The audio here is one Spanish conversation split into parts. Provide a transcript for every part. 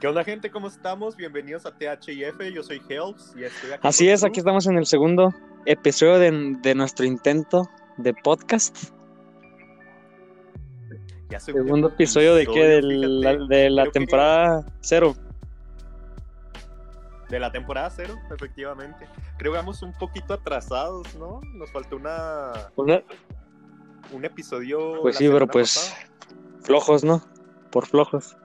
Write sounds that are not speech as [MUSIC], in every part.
¿Qué onda, gente? ¿Cómo estamos? Bienvenidos a THIF. Yo soy Helps y estoy aquí. Así es, aquí estamos en el segundo episodio de, de nuestro intento de podcast. Ya Segundo episodio de qué? De la, de la que- temporada cero. De la temporada cero, efectivamente. Creo que vamos un poquito atrasados, ¿no? Nos faltó una Una- un episodio. Pues sí, pero pues pasada. flojos, ¿no? Por flojos.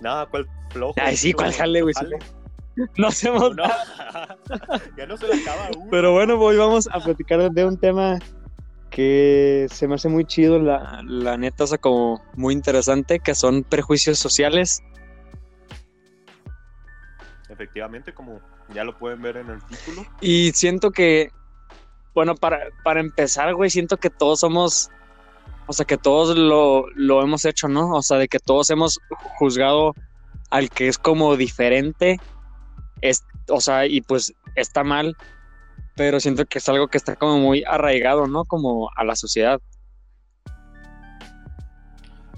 Nada, ¿cuál flojo? Ay, sí, ¿cuál jale, güey? [LAUGHS] No hacemos No, nada. [LAUGHS] ya no se le acaba uno. Pero bueno, hoy vamos a platicar de un tema que se me hace muy chido, la, la neta, o sea, como muy interesante, que son prejuicios sociales. Efectivamente, como ya lo pueden ver en el título. Y siento que, bueno, para, para empezar, güey, siento que todos somos, o sea, que todos lo, lo hemos hecho, ¿no? O sea, de que todos hemos juzgado al que es como diferente, es, o sea, y pues está mal, pero siento que es algo que está como muy arraigado, ¿no? Como a la sociedad.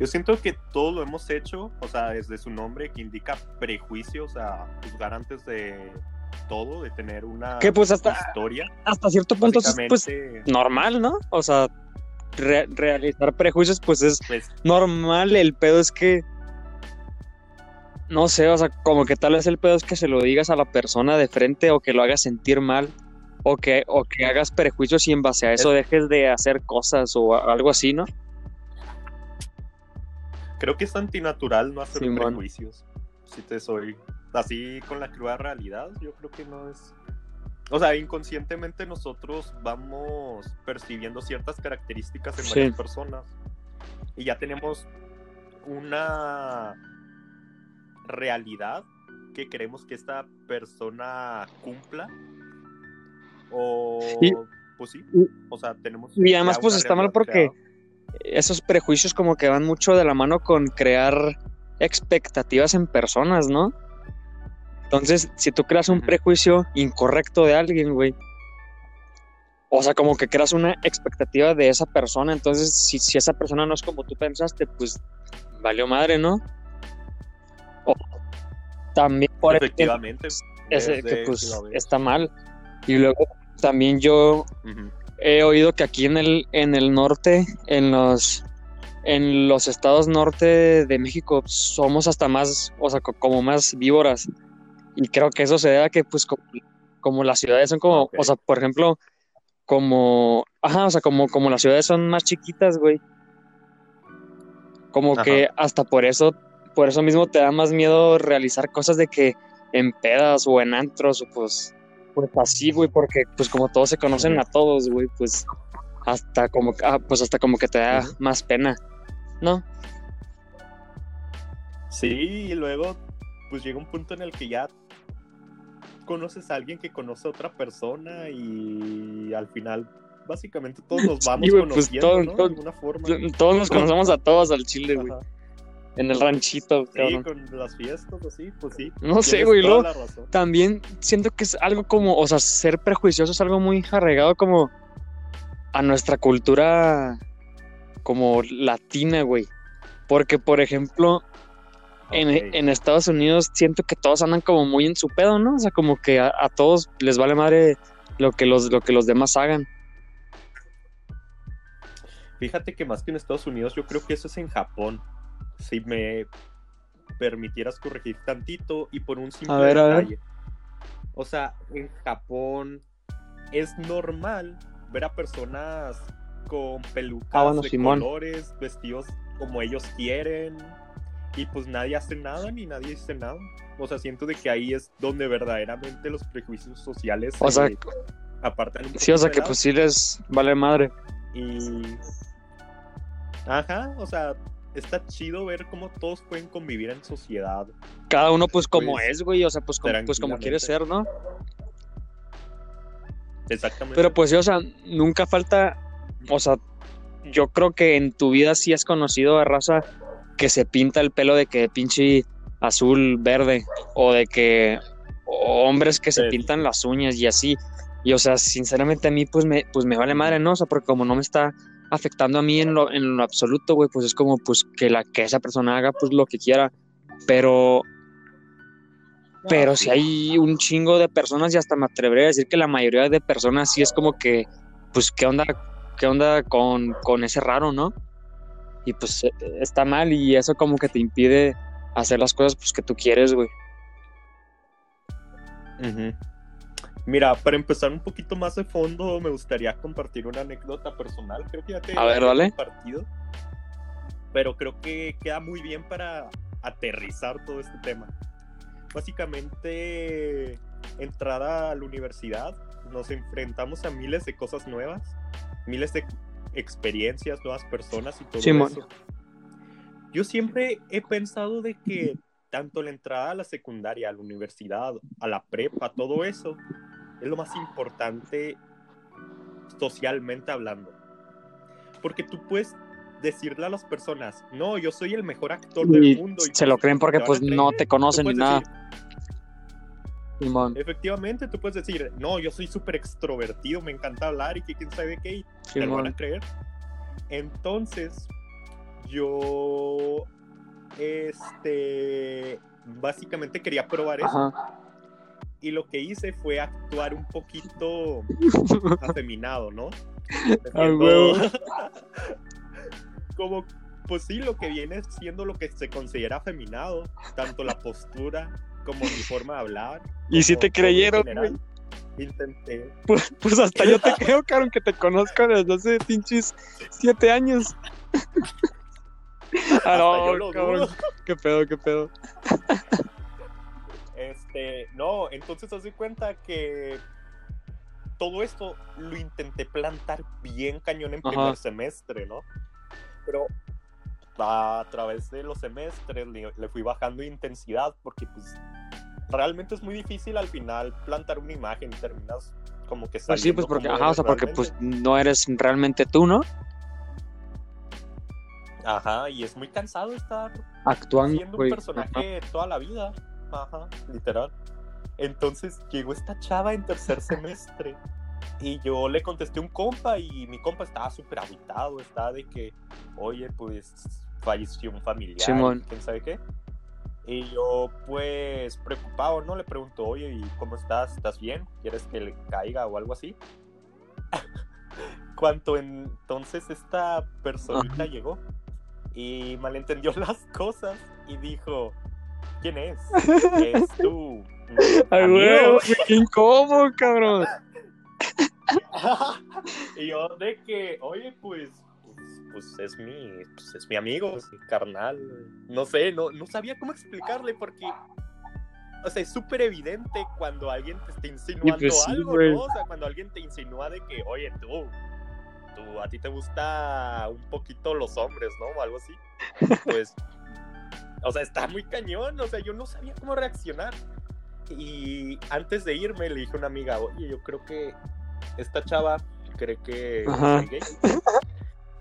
Yo siento que todo lo hemos hecho, o sea, desde su nombre que indica prejuicio, o sea, juzgar antes de todo, de tener una Que pues hasta, historia. hasta cierto punto es pues Básicamente, normal, ¿no? O sea, re- realizar prejuicios pues es pues, normal, el pedo es que. No sé, o sea, como que tal vez el pedo es que se lo digas a la persona de frente o que lo hagas sentir mal o que, o que hagas prejuicios y en base a eso dejes de hacer cosas o algo así, ¿no? creo que es antinatural no hacer prejuicios. Si te soy así con la cruda realidad, yo creo que no es. O sea, inconscientemente nosotros vamos percibiendo ciertas características en Sí. varias personas y ya tenemos una realidad que queremos que esta persona cumpla o Y- pues sí, o sea, tenemos y además, pues, está mal porque- creada. Esos prejuicios como que van mucho de la mano con crear expectativas en personas, ¿no? Entonces, si tú creas un prejuicio incorrecto de alguien, güey, o sea, como que creas una expectativa de esa persona, entonces si, si esa persona no es como tú pensaste, pues valió madre, ¿no? O también por efectivamente ese desde que pues está mal. Y luego también yo he oído que aquí en el, en el norte, en los, en los estados norte de México, somos hasta más, o sea, co- como más víboras. Y creo que eso se debe a que, pues, como, como las ciudades son como, Ok. o sea, por ejemplo, como, ajá, o sea, como, como las ciudades son más chiquitas, güey. Como Ajá. que hasta por eso, por eso mismo te da más miedo realizar cosas de que en pedas o en antros o pues, pues así, güey, porque pues como todos se conocen a todos, güey, pues hasta como, que- ah, pues hasta como que te da más pena, ¿no? Sí, y luego pues llega un punto en el que ya conoces a alguien que conoce a otra persona y al final básicamente todos nos [LAUGHS] Sí, vamos güey, pues, conociendo, todo- ¿no? todo- De alguna forma. Todos nos conocemos a todos al chile, güey, en el ranchito, Sí, cabrón. con las fiestas así, pues sí. No sé, güey, luego razón. también siento que es algo como, o sea, ser prejuicioso es algo muy arraigado como a nuestra cultura como latina, güey. Porque, por ejemplo, en, Estados Unidos siento que todos andan como muy en su pedo, ¿no? O sea, como que a, a todos les vale madre lo que los, lo que los demás hagan. Fíjate que más que en Estados Unidos, yo creo que eso es en Japón. Si me permitieras corregir tantito y por un simple A ver, a ver. detalle. O sea, en Japón es normal ver a personas con pelucas Ah, bueno, de Simón. colores, vestidos como ellos quieren. Y pues nadie hace nada ni nadie dice nada. O sea, siento de que ahí es donde verdaderamente los prejuicios sociales O sea, se apartan un sí, o sea que pues sí les vale madre. Y. Ajá, o sea, está chido ver cómo todos pueden convivir en sociedad. Cada uno pues como Pues, es, güey, o sea, pues como, pues como quiere ser, ¿no? Exactamente. Pero pues sí, o sea, nunca falta, o sea, yo creo que en tu vida sí has conocido a raza que se pinta el pelo de que pinche azul, verde, o de que o hombres que se pintan las uñas y así. Y o sea, sinceramente a mí pues me, pues me vale madre, ¿no? O sea, porque como no me está afectando a mí en lo, en lo absoluto, güey, pues es como pues que la que esa persona haga pues lo que quiera, pero pero si hay un chingo de personas y hasta me atrevería a decir que la mayoría de personas sí es como que pues qué onda qué onda con, con ese raro, ¿no? Y pues eh, está mal y eso como que te impide hacer las cosas pues que tú quieres, güey. Ujú. Mira, para empezar un poquito más de fondo, me gustaría compartir una anécdota personal. Creo que ya te A ver, dale. compartido. Pero creo que queda muy bien para aterrizar todo este tema. Básicamente, entrada a la universidad, nos enfrentamos a miles de cosas nuevas, miles de experiencias, nuevas personas y todo eso. Yo siempre he pensado de que tanto la entrada a la secundaria, a la universidad, a la prepa, todo eso es lo más importante socialmente hablando. Porque tú puedes decirle a las personas, no, yo soy el mejor actor del Y mundo. y se lo pues, creen porque pues no te conocen ni nada. decir, Simón. Efectivamente, tú puedes decir, no, yo soy súper extrovertido, me encanta hablar y que quién sabe qué, y te lo van a creer. Entonces, yo, este, básicamente quería probar eso. Ajá. Y lo que hice fue actuar un poquito [LAUGHS] afeminado, ¿no? [LAUGHS] Como, pues sí, lo que viene siendo lo que se considera afeminado, tanto la postura como mi forma de hablar. [LAUGHS] Y si te creyeron, general. Intenté. Pues, pues hasta yo te [LAUGHS] creo, cabrón, que te conozco desde hace pinches siete años. [LAUGHS] Ah, no, cabrón. Qué pedo, qué pedo. Este, no, entonces haz de cuenta que todo esto lo intenté plantar bien cañón en Ajá. primer semestre, ¿no? Pero a través de los semestres le, le fui bajando intensidad porque pues realmente es muy difícil al final plantar una imagen y terminas como que Pues sí, pues porque, ajá, o sea, porque pues no eres realmente tú, ¿no? Ajá, y es muy cansado estar Actuando, siendo un personaje toda la vida. Ajá, literal. Entonces llegó esta chava en tercer semestre y yo le contesté un compa y mi compa estaba súper habitado, estaba de que, oye, pues falleció un familiar, Simón. quién sabe qué. Y yo, pues, preocupado, ¿no? Le pregunto, oye, ¿y cómo estás? ¿Estás bien? ¿Quieres que le caiga o algo así? [LAUGHS] Cuando entonces esta personita Ajá. llegó y malentendió [LAUGHS] las cosas y dijo, ¿quién es? Es [LAUGHS] tu Ay, amigo". güey, qué incómodo, cabrón. y yo de que, oye, pues, pues, es mi, pues es mi amigo, es mi carnal. No sé, no, no sabía cómo explicarle porque, o sea, es súper evidente cuando alguien te está insinuando pues sí, algo. ¿no? O sea, cuando alguien te insinúa de que, oye, tú, tú, a ti te gusta un poquito los hombres, ¿no? O algo así. Pues, [LAUGHS] o sea, está muy cañón, o sea, yo no sabía cómo reaccionar. Y antes de irme le dije a una amiga, oye, yo creo que esta chava cree que soy gay.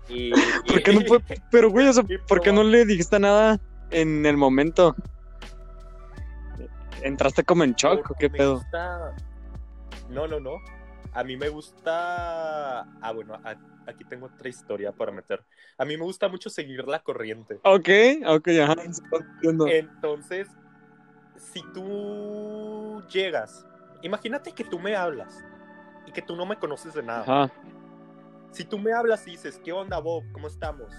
Y, [LAUGHS] ¿Por qué no fue? Pero, güey, o sea, Y ¿por qué no le dijiste nada en el momento? ¿Entraste como en shock o qué me pedo? gusta- No, no, no. A mí me gusta. Ah, bueno, a- aquí tengo otra historia para meter. A mí me gusta mucho seguir la corriente. Ok, ok, ajá. Entonces, si tú llegas, imagínate que tú me hablas y que tú no me conoces de nada. Ajá. Si tú me hablas y dices, ¿qué onda, Bob? ¿Cómo estamos?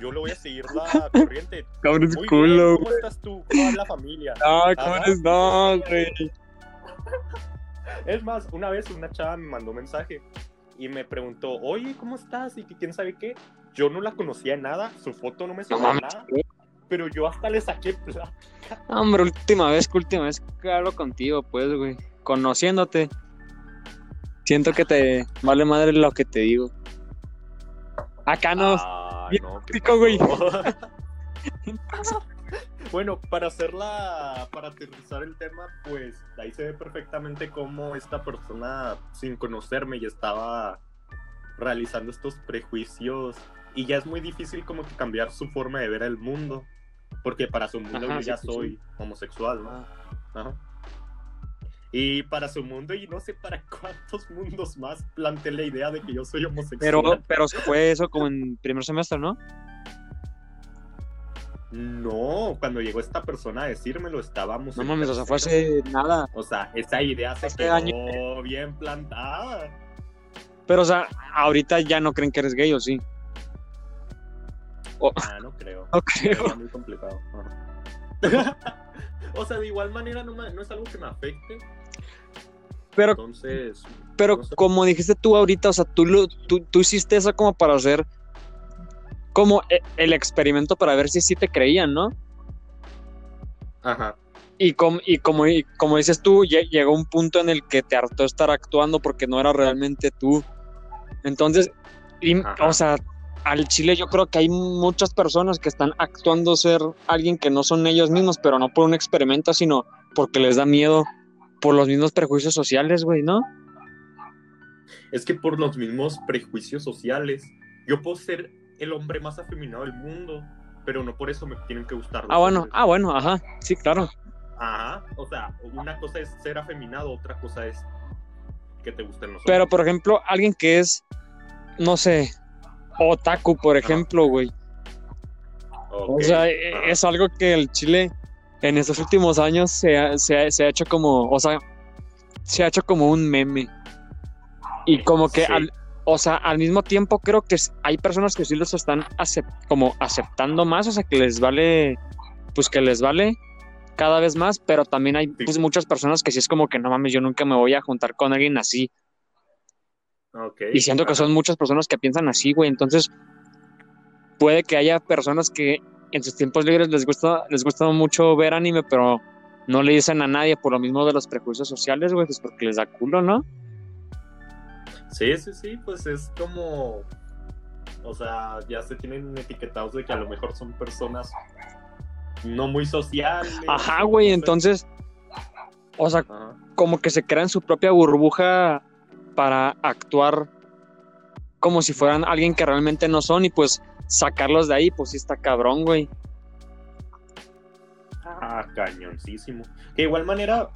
Yo le voy a seguir la [LAUGHS] corriente. Cabrón, es Muy culo, bien. ¿cómo estás tú? ¿Cómo va la familia? No, Ajá. cabrones, no, güey. Es más, una vez una chava me mandó un mensaje y me preguntó, oye, ¿cómo estás? Y que quién sabe qué. Yo no la conocía de nada, su foto no me No sonaba mames. nada, pero yo hasta le saqué plata. [LAUGHS] No, Hombre, última vez, que última vez que hablo contigo, pues, güey. Conociéndote. Siento que te vale madre lo que te digo. Acá no. Ah, bien no, ¿qué pico, güey. [LAUGHS] [LAUGHS] bueno, para hacerla, para aterrizar el tema, pues ahí se ve perfectamente cómo esta persona, sin conocerme, ya estaba realizando estos prejuicios y ya es muy difícil como que cambiar su forma de ver el mundo, porque para su mundo Ajá, yo sí, ya soy sí. homosexual, ¿no? Ah, Ajá. Y para su mundo, y no sé para cuántos mundos más planteé la idea de que yo soy homosexual. Pero, pero fue eso como en primer semestre, ¿no? No, cuando llegó esta persona a decírmelo, estábamos. No mames, o sea, fue hace nada. O sea, esa idea se Hace quedó años. bien plantada. Pero, o sea, ahorita ya no creen que eres gay, ¿o sí? Ah, no creo. [LAUGHS] no creo. Sería muy complicado. [LAUGHS] O sea, de igual manera no, me- no es algo que me afecte. Pero, Entonces. pero no sé. como dijiste tú ahorita, o sea, tú, lo- tú, tú hiciste eso como para hacer como e- el experimento para ver si sí te creían, ¿no? Ajá. Y, com- y como, y como dices tú, lle- llegó un punto en el que te hartó estar actuando porque no era realmente tú. Entonces, y- o sea, al chile yo creo que hay muchas personas que están actuando ser alguien que no son ellos mismos, pero no por un experimento, sino porque les da miedo por los mismos prejuicios sociales, güey, ¿no? Es que por los mismos prejuicios sociales, yo puedo ser el hombre más afeminado del mundo, pero no por eso me tienen que gustar. los Ah, bueno, hombres. ah, bueno, ajá, sí, claro. Ajá. O sea, una cosa es ser afeminado, otra cosa es que te gusten los Pero, hombres. por ejemplo, alguien que es, no sé, otaku, por ejemplo, güey. O sea, ajá. e- es algo que el Chile en estos últimos años se ha, se ha- se ha hecho como, o sea, se ha hecho como un meme. Y como que, Sí. al, o sea, al mismo tiempo creo que hay personas que sí los están como aceptando más, o sea, que les vale, pues que les vale cada vez más, pero también hay pues, muchas personas que sí es como que no mames, yo nunca me voy a juntar con alguien así. Y siento que son muchas personas que piensan así, güey. Entonces, puede que haya personas que en sus tiempos libres les gusta, les gusta mucho ver anime, pero no le dicen a nadie por lo mismo de los prejuicios sociales, güey, pues porque les da culo, ¿no? Sí, sí, sí, pues es como. O sea, ya se tienen etiquetados de que a lo mejor son personas no muy sociales. Ajá, güey, no sé. entonces, o sea, Ajá. como que se crean su propia burbuja para actuar como si fueran alguien que realmente no son y pues sacarlos de ahí, pues sí está cabrón, güey. Ah, cañoncísimo. De igual manera,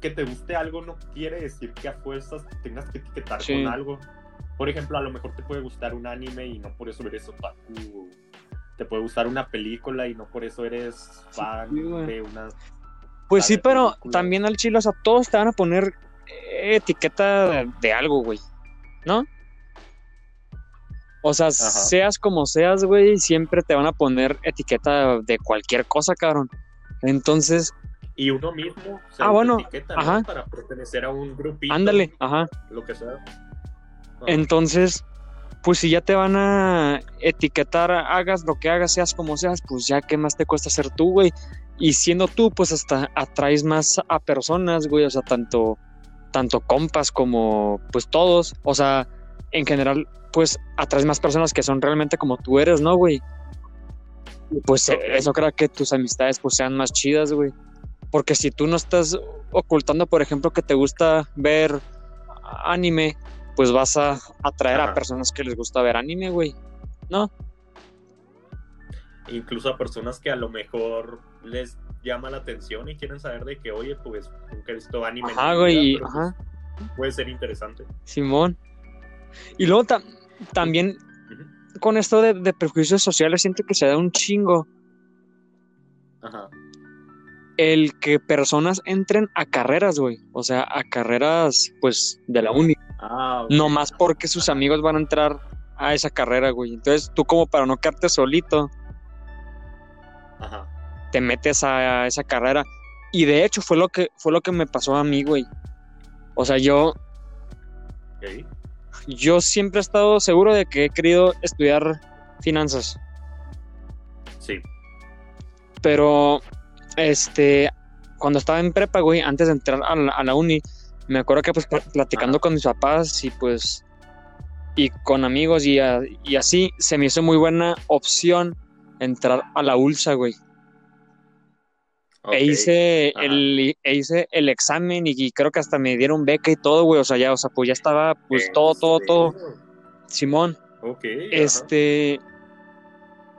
que te guste algo no quiere decir que a fuerzas te tengas que etiquetar Sí. con algo. Por ejemplo, a lo mejor te puede gustar un anime y no por eso eres otaku. Te puede gustar una película y no por eso eres fan Sí, de una. Pues sí, pero también al chile, o sea, todos te van a poner etiqueta de, algo, güey. ¿No? O sea, seas como seas, güey, siempre te van a poner etiqueta de cualquier cosa, cabrón. Entonces, Y uno mismo se Ah, bueno, etiqueta, ¿no? ajá. para pertenecer a un grupito. ándale, ajá. Lo que sea. Ah, Entonces, pues si ya te van a etiquetar, hagas lo que hagas, seas como seas, pues ya qué más te cuesta ser tú, güey. Y siendo tú, pues hasta atraes más a personas, güey, o sea, tanto, tanto compas como pues todos, o sea, en general, pues atraes más personas que son realmente como tú eres, ¿no, güey? Y pues eh, eso creo que tus amistades pues sean más chidas, güey. Porque si tú no estás ocultando, por ejemplo, que te gusta ver anime, pues vas a atraer a personas que les gusta ver anime, güey. ¿No? Incluso a personas que a lo mejor les llama la atención y quieren saber de que, oye, pues nunca he visto anime. Ajá, güey. vida, y- pero, pues, Puede ser interesante. Simón. Y luego ta- también con esto de, de prejuicios sociales siento que se da un chingo Ajá. el que personas entren a carreras, güey. O sea, a carreras, pues, de la uni. Ah, ok. No más porque sus amigos van a entrar a esa carrera, güey. Entonces, tú como para no quedarte solito, Ajá. Te metes a esa carrera. Y de hecho fue lo que fue lo que me pasó a mí, güey. O sea, yo Ok. yo siempre he estado seguro de que he querido estudiar finanzas, Sí. pero este cuando estaba en prepa, güey, antes de entrar a la, a la uni, me acuerdo que pues pl- platicando Ajá. con mis papás y pues y con amigos y, a- y así se me hizo muy buena opción entrar a la ULSA, güey. E hice Ajá. el, e hice el examen y, y creo que hasta me dieron beca y todo, güey. O sea, ya, o sea, pues ya estaba, pues ¿En todo, todo, todo. serio? Simón, Ok. ajá. este.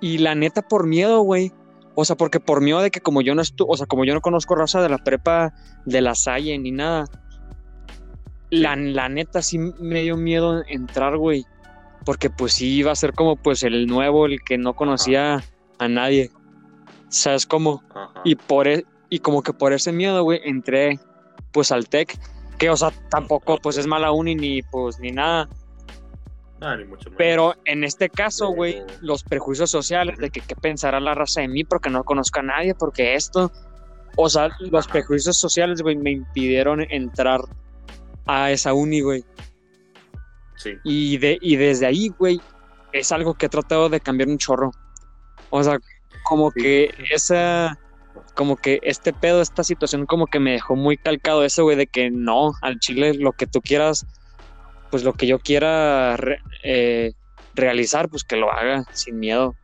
Y la neta, por miedo, güey. O sea, porque por miedo de que como yo no estuve, o sea, como yo no conozco raza de la prepa de la Salle ni nada, la, la neta sí me dio miedo entrar, güey. Porque pues sí iba a ser como pues el nuevo, el que no conocía a nadie. ¿Sabes cómo? Ajá. Y por e- y como que por ese miedo, güey, entré pues al TEC, que o sea, tampoco pues es mala uni ni pues ni nada, Ah, ni mucho menos. pero en este caso, güey, Pero- los prejuicios sociales de que qué pensará la raza de mí porque no conozco a nadie, porque esto, o sea, los Ajá. prejuicios sociales, güey, me impidieron entrar a esa uni, güey. Sí. Y, de, y desde ahí, güey, es algo que he tratado de cambiar un chorro. O sea, como Sí. que esa, como que este pedo, esta situación como que me dejó muy calcado eso, güey, de que no, al chile lo que tú quieras, pues lo que yo quiera re- eh, realizar, pues que lo haga sin miedo.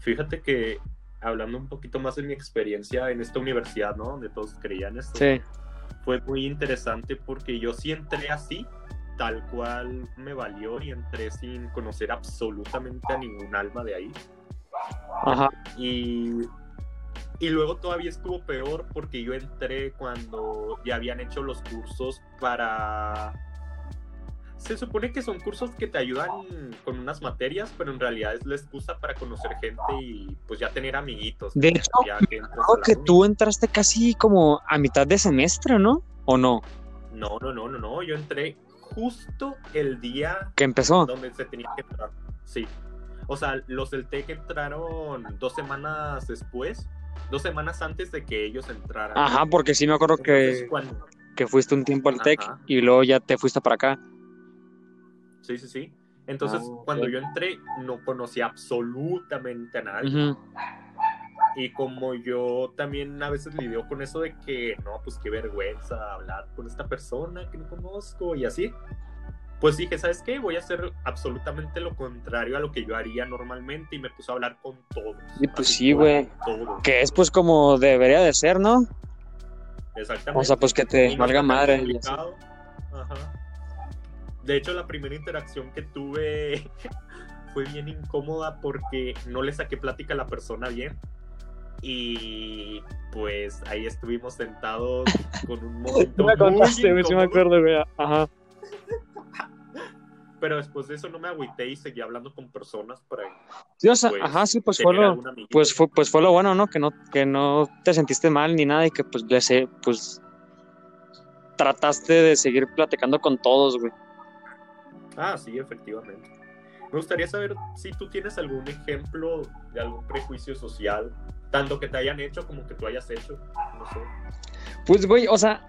Fíjate que hablando un poquito más de mi experiencia en esta universidad, ¿no? Donde todos creían esto. Sí, Fue muy interesante porque yo sí entré así, tal cual me valió y entré sin conocer absolutamente a ningún alma de ahí. Ajá, Y, y luego todavía estuvo peor porque yo entré cuando ya habían hecho los cursos para... Se supone que son cursos que te ayudan con unas materias, pero en realidad es la excusa para conocer gente y pues ya tener amiguitos. De hecho, entras a creo que tú entraste casi como a mitad de semestre, ¿no? ¿O no? No, no, no, no, no. Yo entré justo el día Que empezó. donde se tenía que entrar. Sí. O sea, los del TEC entraron dos semanas después, dos semanas antes de que ellos entraran. Ajá, porque sí me acuerdo Entonces, que, cuando- que fuiste un tiempo al TEC y luego ya te fuiste para acá. Sí, sí, sí. Entonces, Ah, cuando yo entré, no conocía absolutamente a nadie. Y como yo también a veces lidio con eso de que, no, pues qué vergüenza hablar con esta persona que no conozco y así. Pues dije, ¿sabes qué? Voy a hacer absolutamente lo contrario a lo que yo haría normalmente y me puse a hablar con todos. Y pues sí, güey. Que es pues como debería de ser, ¿no? Exactamente. O sea, pues que te valga madre. Ajá. De hecho, la primera interacción que tuve [LAUGHS] fue bien incómoda porque no le saqué plática a la persona bien. Y pues ahí estuvimos sentados con un [LAUGHS] momento. Me muy contaste, güey, sí me incómodo, acuerdo, güey. Ajá. Pero después de eso no me agüité y seguí hablando con personas para Sí, o sea, Pues, ajá, sí, pues fue lo, pues fue, pues fue lo bueno, ¿no? Que no, que no te sentiste mal ni nada y que pues sé, pues trataste de seguir platicando con todos, güey. Ah, sí, efectivamente. Me gustaría saber si tú tienes algún ejemplo de algún prejuicio social, tanto que te hayan hecho como que tú hayas hecho. No sé. Pues, güey, o sea,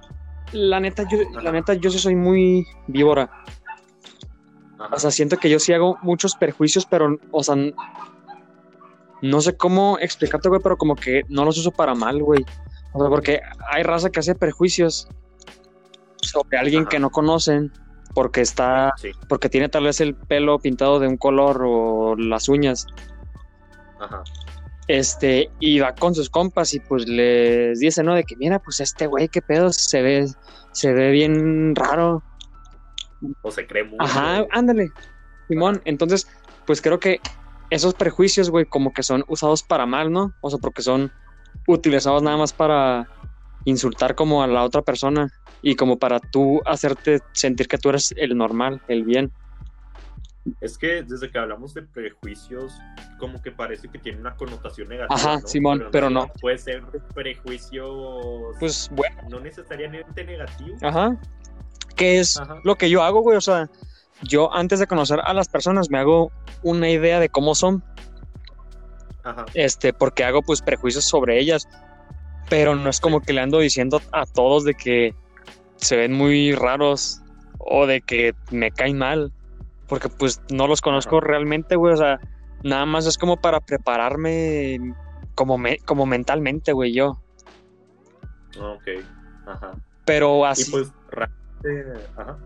la neta, yo, la neta, yo sí soy muy víbora. Ajá. O sea, siento que yo sí hago muchos perjuicios, pero, o sea, no sé cómo explicarte, güey, pero como que no los uso para mal, güey. O sea, porque hay raza que hace perjuicios sobre alguien Ajá. que no conocen porque está, sí, porque tiene tal vez el pelo pintado de un color o las uñas, ajá. este, y va con sus compas y pues les dice, ¿no? De que mira, pues este güey, qué pedo, se ve, se ve bien raro, O se cree mucho. Ajá, ándale. Simón, entonces, pues creo que esos prejuicios, güey, como que son usados para mal, ¿no? O sea, porque son utilizados nada más para insultar como a la otra persona y como para tú hacerte sentir que tú eres el normal, el bien. Es que desde que hablamos de prejuicios, como que parece que tiene una connotación negativa. Ajá, ¿no? Simón, pero no. Puede ser prejuicios Pues bueno, no necesariamente negativos. ajá. ¿Qué es Ajá. lo que yo hago, güey? O sea, yo antes de conocer a las personas me hago una idea de cómo son. Ajá. este, porque hago pues prejuicios sobre ellas, pero no es como que le ando diciendo a todos de que se ven muy raros o de que me caen mal, porque pues no los conozco Ajá. realmente, güey, o sea, nada más es como para prepararme como, me, como mentalmente, güey, yo, Ok. Ajá. pero Y así, pues, ajá.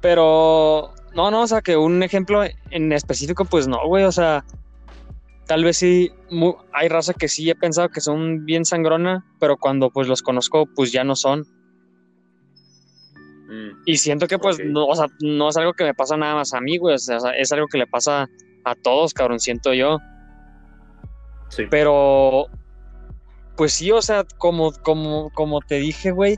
pero no, no, o sea, que un ejemplo en específico, pues no, güey, o sea, tal vez sí, hay raza que sí he pensado que son bien sangrona, pero cuando pues los conozco, pues ya no son. Mm, Y siento que pues no, o sea, no es algo que me pasa nada más a mí, güey, o sea, es algo que le pasa a todos, cabrón, siento yo. Sí. Pero, pues sí, o sea, como, como, como te dije, güey,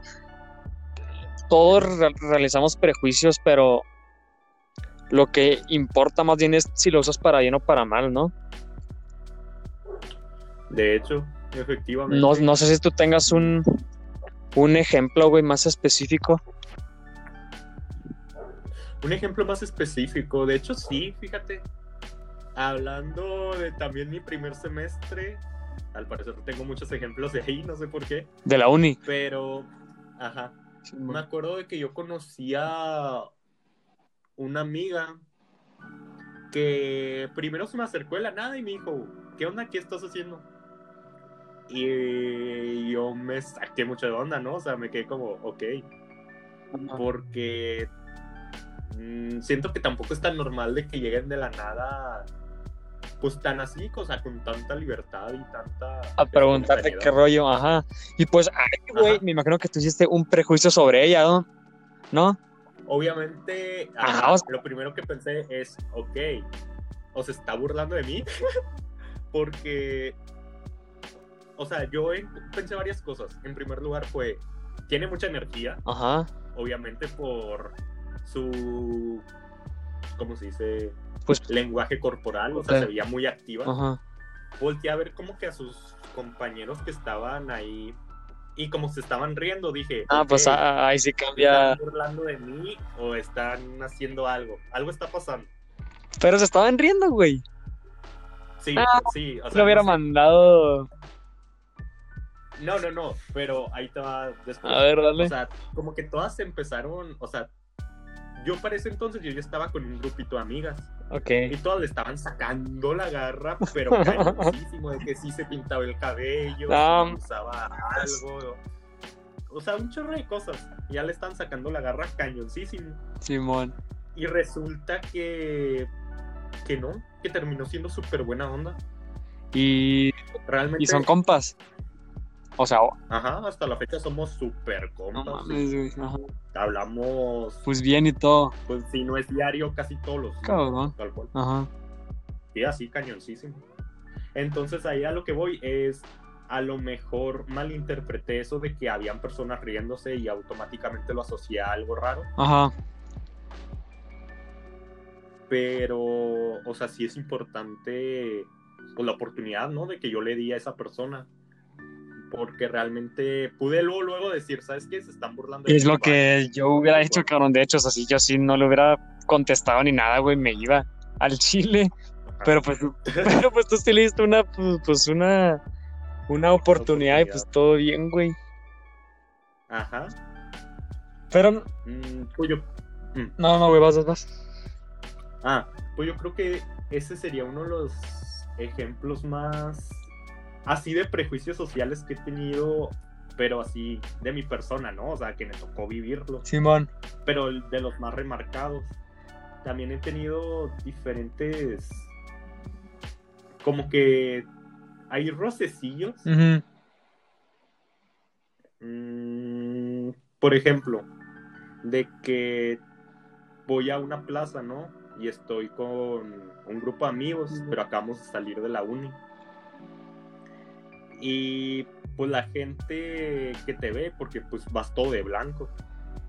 todos re- realizamos prejuicios, pero lo que importa más bien es si lo usas para bien o para mal, ¿no? De hecho, efectivamente. No, no sé si tú tengas un, un ejemplo, güey, más específico. Un ejemplo más específico, de hecho sí, fíjate, hablando de también mi primer semestre, al parecer tengo muchos ejemplos de ahí, no sé por qué, De la uni. pero, ajá, me acuerdo de que yo conocía una amiga que primero se me acercó de la nada y me dijo, ¿qué onda? ¿Qué estás haciendo? Y yo me saqué mucho de onda, ¿no? O sea, me quedé como, ok, porque mm, siento que tampoco es tan normal de que lleguen de la nada, pues tan así, o sea, con tanta libertad y tanta... A preguntarte qué rollo, ajá. Y pues, ay, güey, me imagino que tú hiciste un prejuicio sobre ella, ¿no? ¿No? Obviamente, Ajá, ajá, o sea- lo primero que pensé es, ok, o se está burlando de mí, [LAUGHS] porque, o sea, yo en- pensé varias cosas. En primer lugar fue, tiene mucha energía, Ajá. obviamente por su, ¿cómo se dice? Pues, Lenguaje corporal, o sea, se veía muy activa. ajá. Volteé a ver como que a sus compañeros que estaban ahí y como se estaban riendo, dije, Ah, pues "Ok, ah, ahí sí ¿Están cambia. burlando de mí o están haciendo algo? Algo está pasando. Pero se estaban riendo, güey. Sí, Ah, sí. O sea, Lo hubiera no, sé. mandado. no, no, no, pero ahí va después. A ver, dale. O sea, como que todas empezaron, o sea, yo para ese entonces yo ya estaba con un grupito de amigas ok. y todas le estaban sacando la garra, pero [LAUGHS] cañoncísimo de que sí se pintaba el cabello, si usaba algo. O sea, un chorro de cosas. Ya le están sacando la garra cañoncísimo. Simón. Y resulta que. que no, que terminó siendo súper buena onda. Y, Realmente. y son compas. O sea, Ajá, hasta la fecha somos súper no compas. mames, güey. Ajá. Hablamos, Pues bien y todo. pues si no es diario, casi todos los días. Cabrón. Tal cual. Ajá. Sí, así cañoncísimo. Entonces ahí a lo que voy es. A lo mejor malinterpreté eso de que habían personas riéndose y automáticamente lo asocié a algo raro. Ajá. pero, o sea, sí es importante pues, la oportunidad, ¿no? De que yo le di a esa persona. Porque realmente pude luego, luego decir, ¿sabes qué? Se están burlando de Es lo que yo hubiera hecho, cabrón. De hecho, o sea, si yo sí no le hubiera contestado ni nada, güey, me iba al chile. Ajá. Pero pues, [LAUGHS] pero pues tú sí le diste una, pues, pues, una, una oportunidad y pues todo bien, güey. Ajá. Pero, Mm, pues yo, no, no, güey, vas, vas, vas. ah, pues yo creo que ese sería uno de los ejemplos más así de prejuicios sociales que he tenido, pero así de mi persona, ¿no? O sea, que me tocó vivirlo. Simón. pero de los más remarcados. También he tenido diferentes, como que hay rocecillos. Mm, por ejemplo, de que voy a una plaza, ¿no? Y estoy con un grupo de amigos, pero acabamos de salir de la uni. Y pues la gente que te ve, porque pues vas todo de blanco.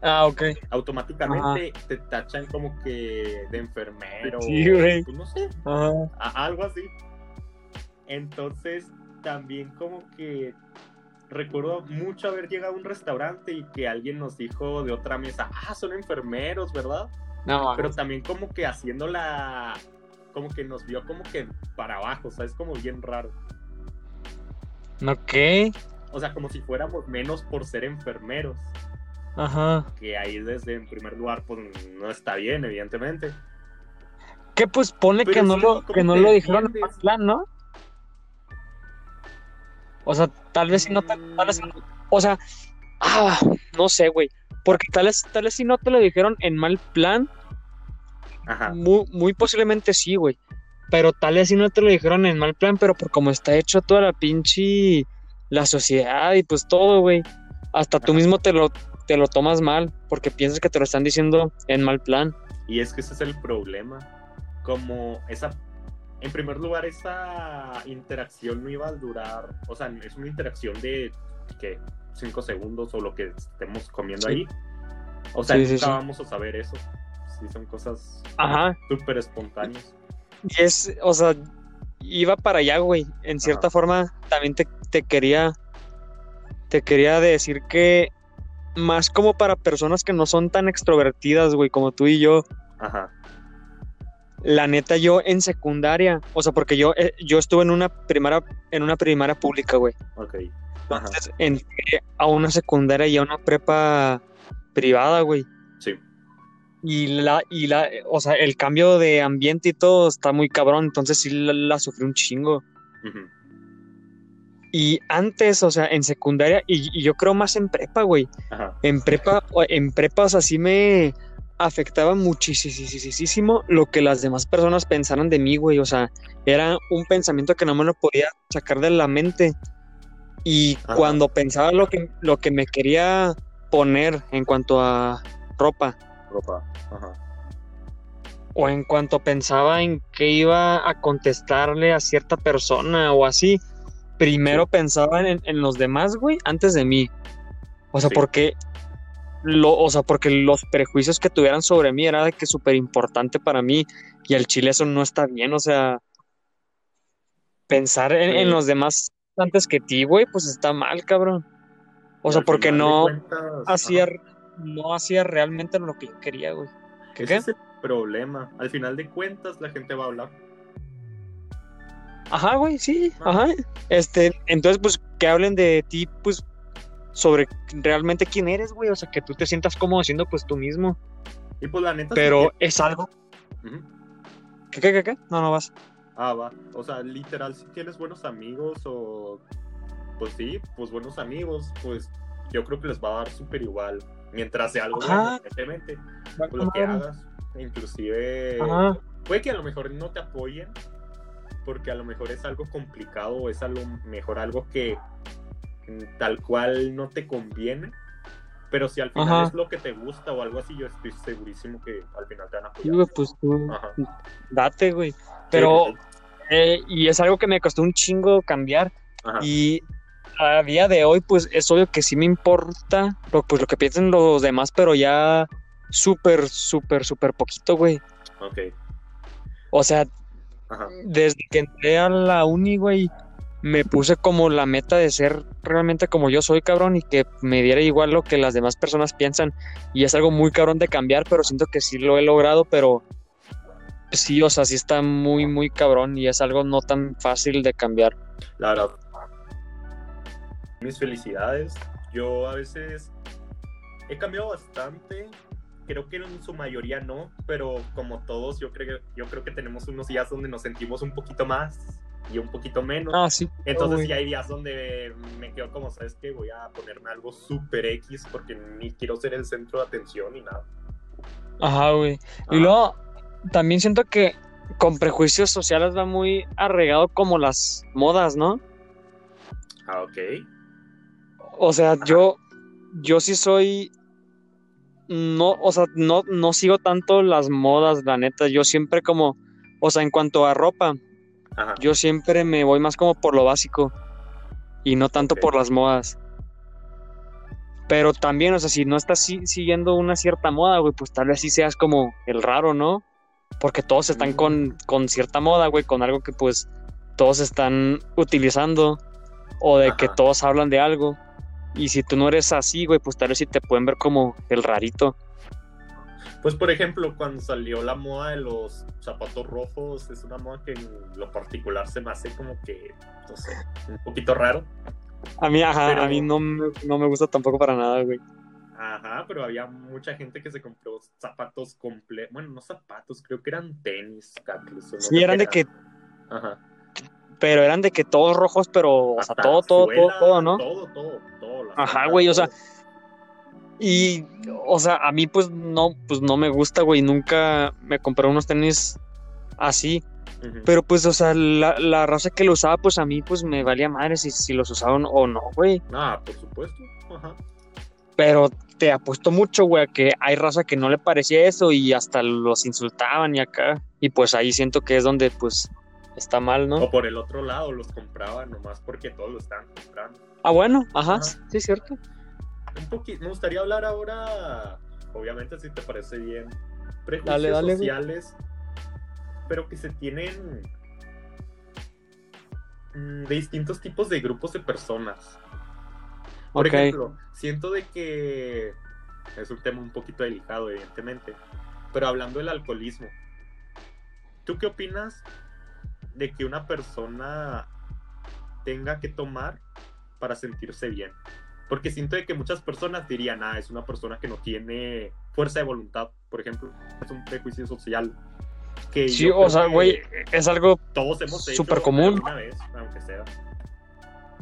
Ah, ok. automáticamente te tachan como que de enfermero. Sí, güey. pues, no sé, Ajá. algo así. Entonces, también como que recuerdo mucho haber llegado a un restaurante y que alguien nos dijo de otra mesa, ah, son enfermeros, ¿verdad? No, Pero también como que haciendo la... como que nos vio como que para abajo, o sea, es como bien raro. Ok. O sea, como si fuéramos menos por ser enfermeros, Ajá. que ahí desde en primer lugar pues no está bien, evidentemente. Que pues pone Pero que no lo, ¿cómo que no lo dijeron en plan, ¿no? O sea, tal vez si no te, tal vez- o sea, ah, no sé, güey. Porque tal vez, tal vez si no te lo dijeron en mal plan, Ajá. muy, muy posiblemente sí, güey. Pero tal vez si no te lo dijeron en mal plan, pero por cómo está hecho toda la pinche la sociedad y pues todo, güey. Hasta tú mismo te lo, te lo tomas mal, porque piensas que te lo están diciendo en mal plan. Y es que ese es el problema. Como esa en primer lugar, esa interacción no iba a durar, o sea, es una interacción de, ¿qué? Cinco segundos o lo que estemos comiendo Sí. ahí. O sea, Sí, nunca sí. vamos a saber eso. Sí, son cosas súper espontáneas. Y es, o sea, iba para allá, güey. En cierta Ajá. forma, también te, te quería, te quería decir que más como para personas que no son tan extrovertidas, güey, como tú y yo. Ajá, La neta, yo en secundaria, o sea, porque yo, eh, yo estuve en una primaria, en una primaria pública, güey. ok. Ajá, Entonces entré a una secundaria y a una prepa privada, güey. Sí. Y la, y la, o sea, el cambio de ambiente y todo está muy cabrón, entonces sí la, la sufrí un chingo. Y antes, o sea, en secundaria, y, y yo creo más en prepa, güey. Ajá, En prepa, o- en prepas así me afectaba muchísimo lo que las demás personas pensaran de mí, güey. O sea, era un pensamiento que no me lo podía sacar de la mente. Y Ajá. cuando pensaba lo que, lo que me quería poner en cuanto a ropa, ropa. Ajá, o en cuanto pensaba en que iba a contestarle a cierta persona o así, primero Sí. pensaba en, en los demás, güey, antes de mí. O sea, Sí. porque lo, o sea, porque los prejuicios que tuvieran sobre mí era de que súper importante para mí y al chile eso no está bien, o sea, pensar en, en los demás antes que ti, güey, pues está mal, cabrón. O Y sea, porque no cuentas, hacía, ajá, no hacía realmente lo que yo quería, güey. ¿Qué, ese qué? es el problema. Al final de cuentas, la gente va a hablar. Ajá, güey, sí, Ah. ajá. Este, entonces, pues, que hablen de ti, pues, sobre realmente quién eres, güey. O sea, que tú te sientas cómodo siendo, pues, tú mismo. Y pues la neta. sí Pero es algo. ¿Qué, qué, qué, qué? No, no vas. Ah, va. O sea, literal, si tienes buenos amigos o... Pues sí, pues buenos amigos, pues yo creo que les va a dar súper igual. Mientras sea algo bueno, evidentemente. Pues lo que hagas. Inclusive... Ajá. Puede que a lo mejor no te apoyen, porque a lo mejor es algo complicado o es a lo mejor algo que tal cual no te conviene. Pero si al final Ajá. es lo que te gusta o algo así, yo estoy segurísimo que al final te van a Sí, apoyar. güey, pues tú Ajá. date, güey. Pero, Sí, eh, y es algo que me costó un chingo cambiar. Ajá. Y a día de hoy, pues, es obvio que sí me importa lo, pues, lo que piensen los demás, pero ya súper, súper, súper poquito, güey. Ok. O sea, Ajá. desde que entré a la uni, güey, me puse como la meta de ser realmente como yo soy, cabrón, y que me diera igual lo que las demás personas piensan. Y es algo muy cabrón de cambiar, pero siento que sí lo he logrado, pero sí, o sea, sí está muy, muy cabrón y es algo no tan fácil de cambiar. La verdad. Mis felicidades. Yo a veces he cambiado bastante. Creo que en su mayoría no, pero como todos, yo creo, yo creo que tenemos unos días donde nos sentimos un poquito más y un poquito menos. Ah, sí. Entonces sí hay días donde me quedo como, ¿sabes qué? Voy a ponerme algo súper X porque ni quiero ser el centro de atención ni nada. Ajá, güey. Y luego también siento que con prejuicios sociales va muy arraigado como las modas, ¿no? Ah, ok. O sea, yo, yo sí soy. No, o sea, no, no sigo tanto las modas, la neta. Yo siempre como. O sea, en cuanto a ropa, Ajá. yo siempre me voy más como por lo básico. Y no tanto por las modas. Pero también, o sea, si no estás si- siguiendo una cierta moda, güey, pues tal vez sí seas como el raro, ¿no? Porque todos están con, con cierta moda, güey, con algo que pues todos están utilizando. O de que todos hablan de algo. Y si tú no eres así, güey, pues tal vez sí te pueden ver como el rarito. Pues por ejemplo, cuando salió la moda de los zapatos rojos, es una moda que en lo particular se me hace como que, no sé, un poquito raro. A mí, ajá, Pero- a mí no, me- no me gusta tampoco para nada, güey. Ajá, pero había mucha gente que se compró zapatos completos, bueno, no zapatos, creo que eran tenis, incluso. no Sí, eran de que, Ajá. pero eran de que todos rojos, pero, o sea, todo, todo, suela, todo, todo, ¿no? Todo, todo, todo. Ajá, güey, o sea. Y, o sea, a mí pues no, pues no me gusta, güey. Nunca me compré unos tenis así. Pero pues, o sea, la, la raza que lo usaba, pues a mí pues me valía madre si, si los usaban o no, güey. Ah, por supuesto. Ajá. Pero te apuesto mucho, güey, a que hay raza que no le parecía eso y hasta los insultaban y acá. Y pues ahí siento que es donde pues está mal, ¿no? O por el otro lado, los compraban nomás porque todos lo estaban comprando. Ah, bueno, ajá, Ajá. sí, cierto. Un poquito, me gustaría hablar ahora, obviamente si te parece bien, prejuicios Dale, dale, güey. sociales, pero que se tienen mm, de distintos tipos de grupos de personas. Por ejemplo, siento de que es un tema un poquito delicado, evidentemente, pero hablando del alcoholismo, ¿tú qué opinas de que una persona tenga que tomar para sentirse bien? Porque siento de que muchas personas dirían, ah, es una persona que no tiene fuerza de voluntad, por ejemplo, es un prejuicio social. Que Sí, o sea, güey, es algo todos hemos hecho súper común. alguna vez, aunque sea.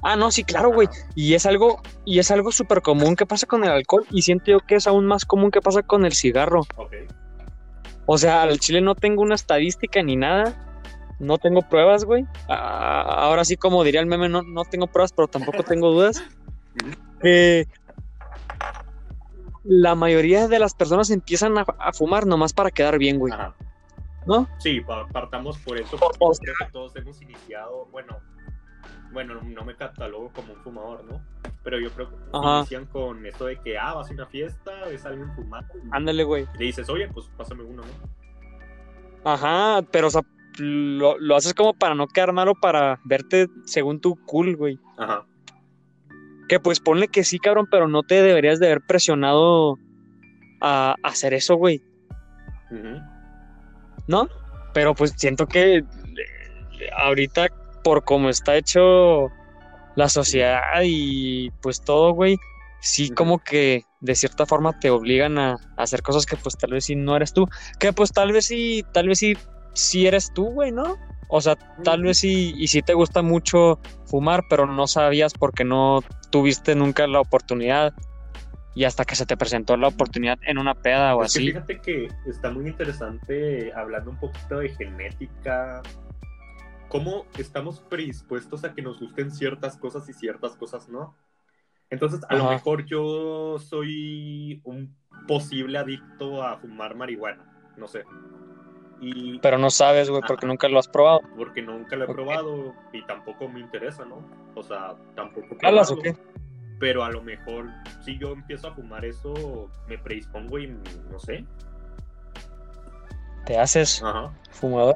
Ah, no, sí, claro, güey. Y es algo, y es algo súper común que pasa con el alcohol. Y siento yo que es aún más común que pasa con el cigarro. Ok. O sea, al chile no tengo una estadística ni nada. No tengo pruebas, güey. Ah, ahora sí, como diría el meme, no, no tengo pruebas, pero tampoco tengo dudas. [LAUGHS] Eh, la mayoría de las personas empiezan a, a fumar nomás para quedar bien, güey. Ajá. ¿No? Sí, pa- partamos por eso. O- porque o creo que todos hemos iniciado, bueno, bueno, no- me catalogo como un fumador, ¿no? Pero yo creo que Ajá. inician con esto de que, ah, vas a una fiesta, ves a alguien fumando Ándale, güey. le dices, oye, pues pásame uno, ¿no? Ajá, pero o sea, lo, lo haces como para no quedar malo, para verte según tu cool, güey. Ajá. Que pues ponle que sí, cabrón, pero no te deberías de haber presionado a, a hacer eso, güey. ¿no? Pero pues siento que eh, ahorita, por cómo está hecho la sociedad y pues todo, güey, sí como que de cierta forma te obligan a, a hacer cosas que pues tal vez sí no eres tú. Que pues tal vez sí, tal vez sí, sí eres tú, güey, ¿no? O sea, tal vez sí, y sí te gusta mucho fumar, pero no sabías porque no tuviste nunca la oportunidad. Y hasta que se te presentó la oportunidad en una peda o Es que así. fíjate que está muy interesante hablando un poquito de genética, cómo estamos predispuestos a que nos gusten ciertas cosas y ciertas cosas no. Entonces, a lo mejor yo soy un posible adicto a fumar marihuana, no sé. Y Pero no sabes, güey, porque nunca lo has probado. porque nunca lo he probado y tampoco me interesa, ¿no? O sea, tampoco. Pero a lo mejor si yo empiezo a fumar eso, me predispongo y no sé. Te haces Ajá, fumador.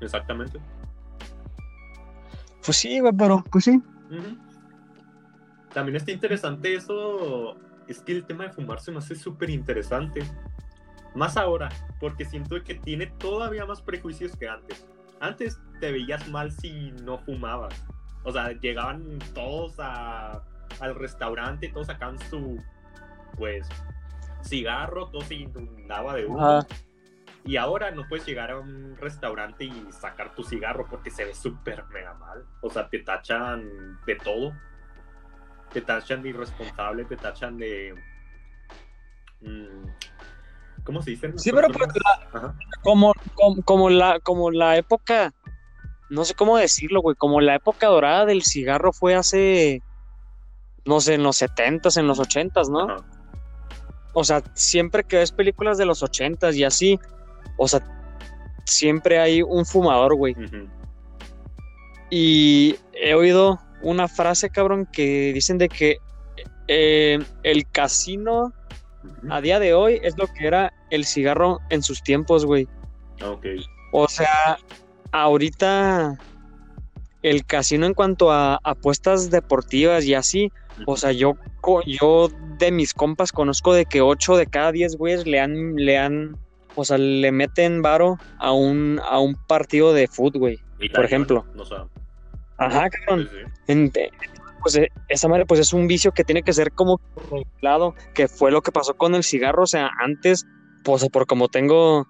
exactamente. Pues sí, güey, pero pues sí. También está interesante eso. Es que el tema de fumar se me hace súper interesante. Más ahora, porque siento que tiene todavía más prejuicios que antes. Antes te veías mal si no fumabas. O sea, llegaban todos a- al restaurante, todos sacaban su, pues, cigarro, todo se inundaba de humo. Ajá. Y ahora no puedes llegar a un restaurante y sacar tu cigarro porque se ve súper mega mal. O sea, te tachan de todo. Te tachan de irresponsable, te tachan de... mm, ¿Cómo se dice? Sí, pero pues Ajá. Como, como, como la, como la época, no sé cómo decirlo, güey, como la época dorada del cigarro fue hace, no sé, en los 70s, en los 80s, ¿no? Ajá. O sea, siempre que ves películas de los 80s y así, o sea, siempre hay un fumador, güey. Y he oído una frase, cabrón, que dicen de que eh, el casino. A día de hoy es lo que era el cigarro en sus tiempos, güey. Ok. O sea, ahorita el casino en cuanto a apuestas deportivas y así, o sea, yo, yo de mis compas conozco de que 8 de cada 10 güeyes le han, le han, o sea, le meten varo a un, a un partido de fútbol, güey. Por ejemplo. O sea, Ajá, cabrón. sí, sí. En- pues eh, esa madre pues es un vicio que tiene que ser como regulado, que fue lo que pasó con el cigarro, o sea, antes, pues por como tengo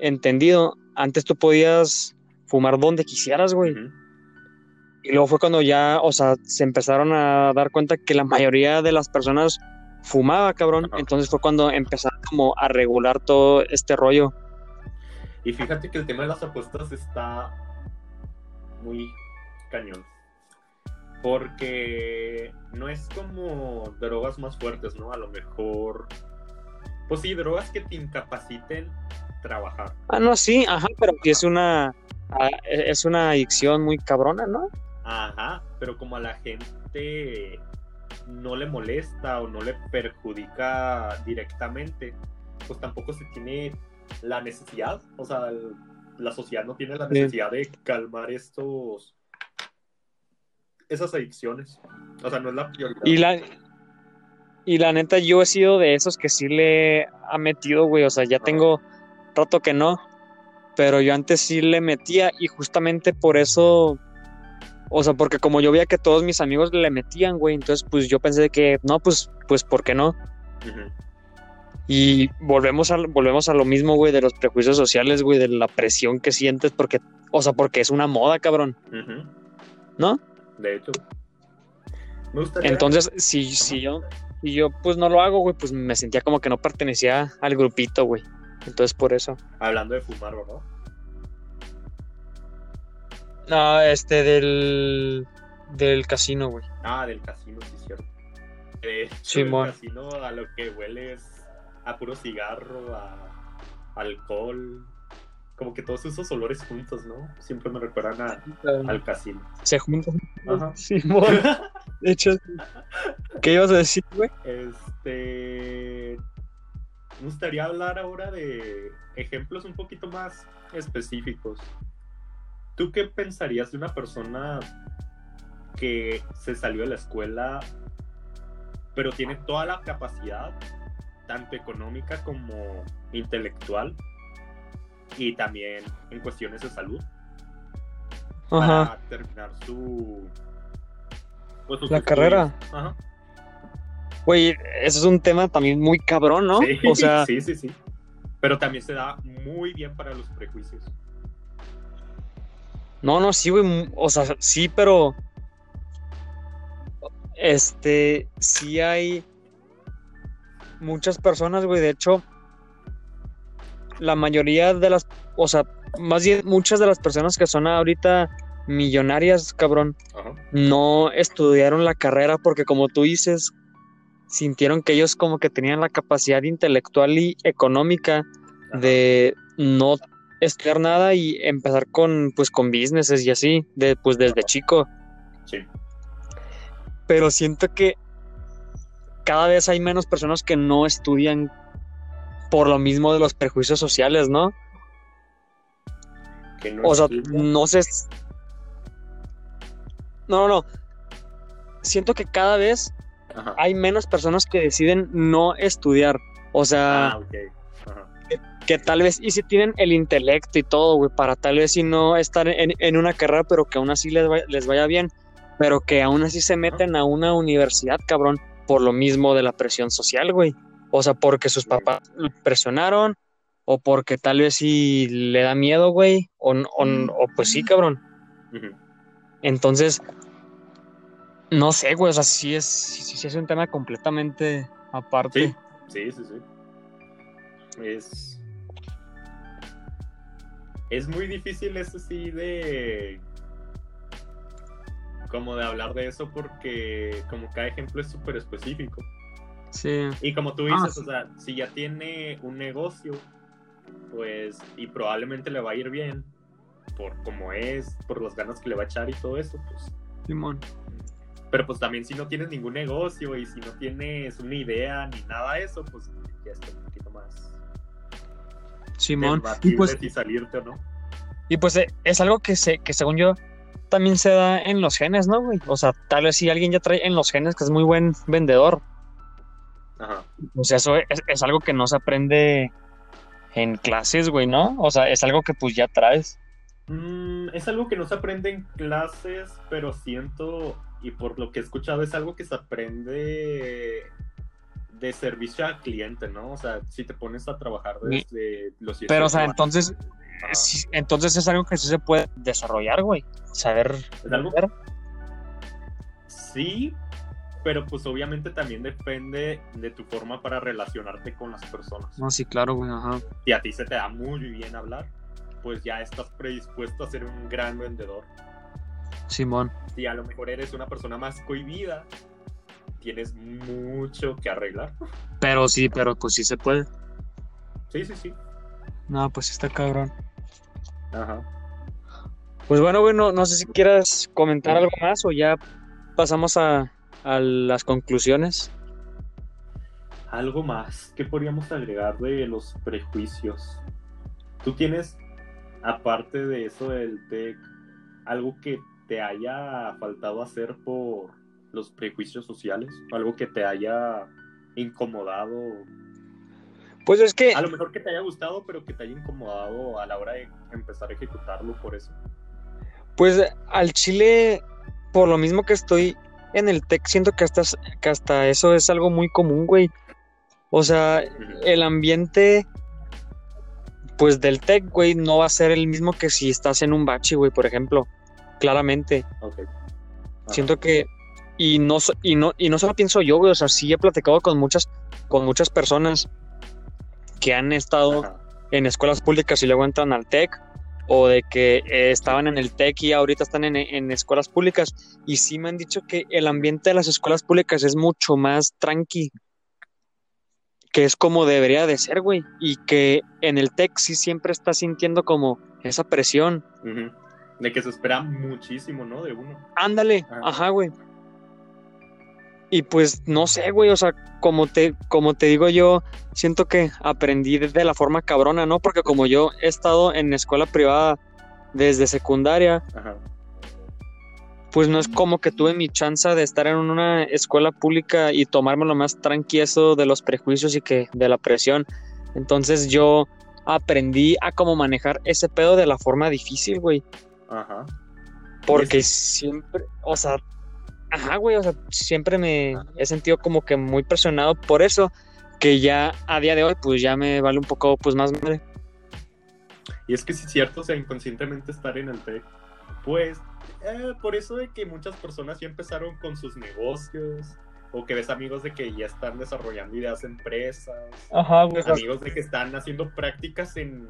entendido, antes tú podías fumar donde quisieras, güey. Y luego fue cuando ya, o sea, se empezaron a dar cuenta que la mayoría de las personas fumaba, cabrón. Entonces fue cuando empezaron como a regular todo este rollo. Y fíjate que el tema de las apuestas está muy cañón. Porque no es como drogas más fuertes, ¿no? A lo mejor. Pues sí, drogas que te incapaciten trabajar. Ah, no, sí, ajá, pero es una, ah, e- es una adicción muy cabrona, ¿no? Ajá, pero como a la gente no le molesta o no le perjudica directamente, pues tampoco se tiene la necesidad, o sea, la sociedad no tiene la necesidad de calmar estos esas adicciones. O sea, no es la prioridad. Y la, y la neta, yo he sido de esos que sí le ha metido, güey. O sea, ya tengo rato que no. Pero yo antes sí le metía y justamente por eso. O sea, porque como yo veía que todos mis amigos le metían, güey. Entonces, pues yo pensé que no, pues, pues, ¿por qué no? Y volvemos a, volvemos a lo mismo, güey, de los prejuicios sociales, güey, de la presión que sientes, porque, o sea, porque es una moda, cabrón. ¿no? De hecho. Me gustaría. Entonces, si, si yo, si yo pues no lo hago, güey, pues me sentía como que no pertenecía al grupito, güey. Entonces por eso. Hablando de fumar, ¿no? No, este del del casino, güey. Ah, del casino, sí, es cierto. De hecho, Simón. el casino a lo que huele es a puro cigarro, a alcohol. Como que todos esos olores juntos, ¿no? Siempre me recuerdan a- al casino. Se juntan. Ajá. [LAUGHS] Simón. De hecho, ¿qué ibas a decir, güey? Este. Me gustaría hablar ahora de ejemplos un poquito más específicos. ¿Tú qué pensarías de una persona que se salió de la escuela, pero tiene toda la capacidad, tanto económica como intelectual, y también en cuestiones de salud, Ajá. para terminar su. pues, La carrera. Ajá. Güey, eso es un tema también muy cabrón, ¿no? Sí, O sea, [LAUGHS] sí, sí, sí. Pero también se da muy bien para los prejuicios. no, no, sí, güey. O sea, sí, pero. Este, sí hay muchas personas, güey. De hecho, la mayoría de las, o sea, más bien muchas de las personas que son ahorita millonarias, cabrón, Ajá. no estudiaron la carrera porque como tú dices, sintieron que ellos como que tenían la capacidad intelectual y económica Ajá. de no estudiar nada y empezar con pues con businesses y así, de, pues desde chico. Sí. Pero siento que cada vez hay menos personas que no estudian por lo mismo de los prejuicios sociales, ¿no? Que no O sea, no sé. No, no, no. Siento que cada vez Ajá. hay menos personas que deciden no estudiar. O sea, Ah. Ajá. que tal vez, y si tienen el intelecto y todo, güey, para tal vez si no estar en, en una carrera, pero que aún así les vaya, les vaya bien, pero que aún así se meten a una universidad, cabrón, por lo mismo de la presión social, güey. O sea, porque sus papás lo presionaron, o porque tal vez sí le da miedo, güey, o, o, pues sí, cabrón. Entonces, no sé, güey, o sea, sí es, sí, sí es un tema completamente aparte. Sí, sí, sí, sí. Es. Es muy difícil eso sí de. Como de hablar de eso porque como cada ejemplo es súper específico. Sí. Y como tú Ah, dices, o sea, si ya tiene un negocio, pues, y probablemente le va a ir bien, por cómo es, por las ganas que le va a echar y todo eso, pues. Simón. Pero pues también si no tienes ningún negocio y si no tienes una idea ni nada de eso, pues ya está un poquito más Simón. Y pues, si salirte o no. y pues eh, es algo que, se, que según yo también se da en los genes, ¿no, güey? O sea, tal vez si alguien ya trae en los genes que es muy buen vendedor. Ajá. O sea, eso es, es algo que no se aprende en clases, güey, ¿no? O sea, es algo que pues ya traes. Mm, es algo que no se aprende en clases, pero siento, y por lo que he escuchado, es algo que se aprende de servicio al cliente, ¿no? O sea, si te pones a trabajar desde los Pero, o sea, 18 entonces, sí- entonces es algo que sí se puede desarrollar, güey. Saber. ¿Es algo? Sí, pero pues obviamente también depende de tu forma para relacionarte con las personas. No, sí, claro, güey, ajá. Si a ti se te da muy bien hablar, pues ya estás predispuesto a ser un gran vendedor. Simón. Si a lo mejor eres una persona más cohibida, tienes mucho que arreglar. Pero sí, pero pues sí se puede. Sí, sí, sí. No, pues está cabrón. Ajá. Pues bueno, bueno, no sé si quieras comentar algo más o ya pasamos a, a las conclusiones. Algo más que podríamos agregar de los prejuicios. ¿Tú tienes, aparte de eso del TEC, algo que te haya faltado hacer por los prejuicios sociales? ¿Algo que te haya incomodado? Pues es que... A lo mejor que te haya gustado, pero que te haya incomodado a la hora de empezar a ejecutarlo por eso. Pues al chile, por lo mismo que estoy en el tech, siento que hasta, que hasta eso es algo muy común, güey. O sea, el ambiente, pues del tech, güey, no va a ser el mismo que si estás en un bachi, güey, por ejemplo. Claramente. Okay. Siento que, y no, y, no, y no solo pienso yo, güey, o sea, sí he platicado con muchas, con muchas personas que han estado Ajá. en escuelas públicas y luego entran al TEC, o de que eh, estaban en el TEC y ahorita están en, en, escuelas públicas, y sí me han dicho que el ambiente de las escuelas públicas es mucho más tranqui, que es como debería de ser, güey, y que en el TEC sí siempre está sintiendo como esa presión. Uh -huh. De que se espera muchísimo, ¿no? De uno. Ándale, ajá, ajá güey. Y pues no sé, güey, o sea, como te, como te digo yo, siento que aprendí de la forma cabrona, ¿no? Porque como yo he estado en escuela privada desde secundaria, Ajá. pues no es como que tuve mi chance de estar en una escuela pública y tomármelo más tranqui eso de los prejuicios y que de la presión. Entonces yo aprendí a cómo manejar ese pedo de la forma difícil, güey. Ajá. Porque siempre, o sea, Ajá, güey, o sea, siempre me he sentido como que muy presionado por eso, que ya a día de hoy, pues ya me vale un poco, pues más madre. Y es que sí es cierto, o sea, inconscientemente estar en el TEC, pues, eh, por eso de que muchas personas ya empezaron con sus negocios, o que ves amigos de que ya están desarrollando ideas de empresas, Ajá, güey. amigos de que están haciendo prácticas en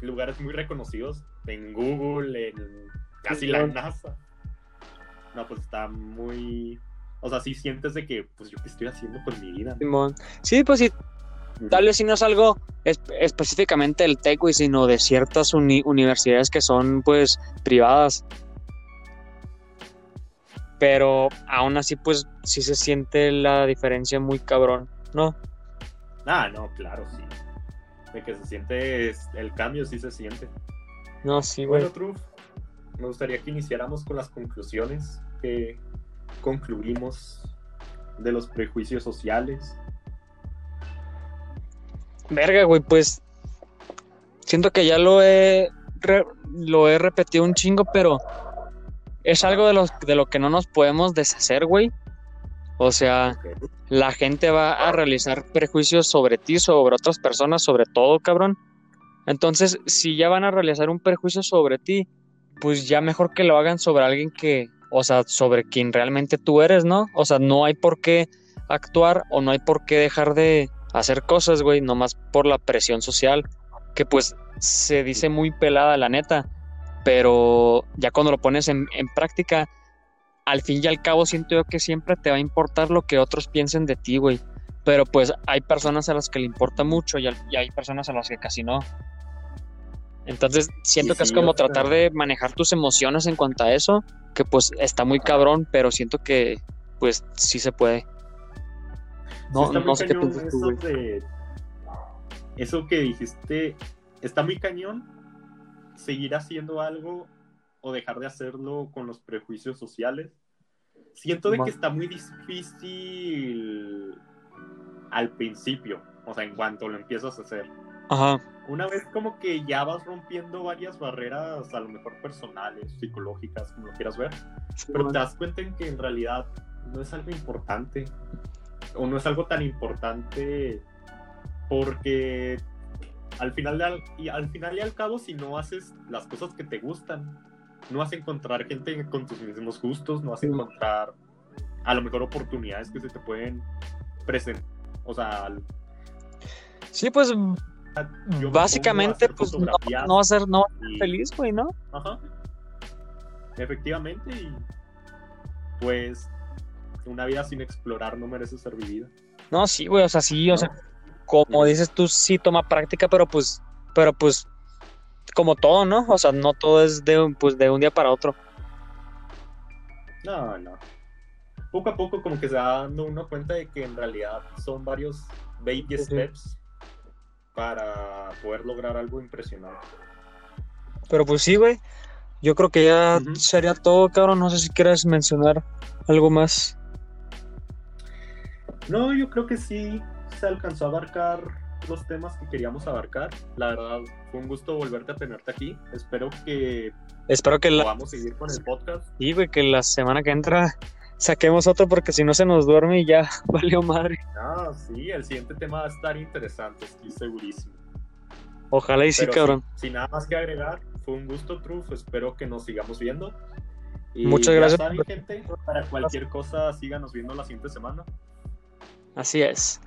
lugares muy reconocidos, en Google, en casi la NASA. No, pues está muy. O sea, sí sientes de que, pues yo qué estoy haciendo con mi vida. Simón. Sí, pues sí. Tal vez si no es algo es, específicamente del TEC, güey, sino de ciertas uni universidades que son, pues, privadas. Pero aún así, pues, sí se siente la diferencia muy cabrón, ¿no? Ah, no, claro, sí. De que se siente el cambio, sí se siente. No, sí, güey. Bueno, Truf, me gustaría que iniciáramos con las conclusiones que concluimos de los prejuicios sociales. Verga, güey, pues siento que ya lo he re, lo he repetido un chingo, pero es algo de, los, de lo que no nos podemos deshacer, güey. O sea, okay. la gente va a realizar prejuicios sobre ti, sobre otras personas, sobre todo, cabrón. Entonces, si ya van a realizar un prejuicio sobre ti, pues ya mejor que lo hagan sobre alguien que, o sea, sobre quien realmente tú eres, ¿no? O sea, no hay por qué actuar o no hay por qué dejar de hacer cosas, güey, nomás por la presión social, que pues se dice muy pelada, la neta, pero ya cuando lo pones en, en práctica, al fin y al cabo siento yo que siempre te va a importar lo que otros piensen de ti, güey. Pero pues hay personas a las que le importa mucho y, y hay personas a las que casi no. Entonces siento sí, que es como tratar de manejar tus emociones en cuanto a eso, que pues está muy cabrón, pero siento que pues sí se puede. No, sí, no sé qué piensas tú, eso, de... eso que dijiste, está muy cañón seguir haciendo algo o dejar de hacerlo con los prejuicios sociales. Siento de que está muy difícil al principio, o sea, en cuanto lo empiezas a hacer. Ajá. Una vez como que ya vas rompiendo varias barreras, a lo mejor personales, psicológicas, como lo quieras ver, sí, pero bueno. te das cuenta en que en realidad no es algo importante, o no es algo tan importante porque al final, y al final y al cabo, si no haces las cosas que te gustan, no vas a encontrar gente con tus mismos gustos, no vas a encontrar a lo mejor oportunidades que se te pueden presentar. O sea, sí, pues básicamente, pues no, no, va a ser, no y... feliz, güey, ¿no? Ajá. Efectivamente, y pues una vida sin explorar no merece ser vivida. No, sí, güey, o sea, sí, o sea, como dices tú, sí toma práctica, pero pues, pero pues, como todo, ¿no? O sea, no todo es de, un- pues, de un día para otro. No, no. Poco a poco como que se va dando uno cuenta de que en realidad son varios baby sí. steps para poder lograr algo impresionante. Pero pues sí, güey. Yo creo que ya sería todo, cabrón. No sé si quieres mencionar algo más. No, yo creo que sí se alcanzó a abarcar los temas que queríamos abarcar. La verdad, fue un gusto volverte a tenerte aquí. Espero que Espero que la, podamos seguir con el podcast. sí, güey, que la semana que entra saquemos otro porque si no se nos duerme y ya [LAUGHS] valió madre. Ah, sí, el siguiente tema va a estar interesante, estoy segurísimo. Ojalá y sí, Pero cabrón. Sin nada más que agregar, fue un gusto, Truf. Espero que nos sigamos viendo. Y Muchas ya gracias saben, por- gente, para cualquier cosa, síganos viendo la siguiente semana. Así es.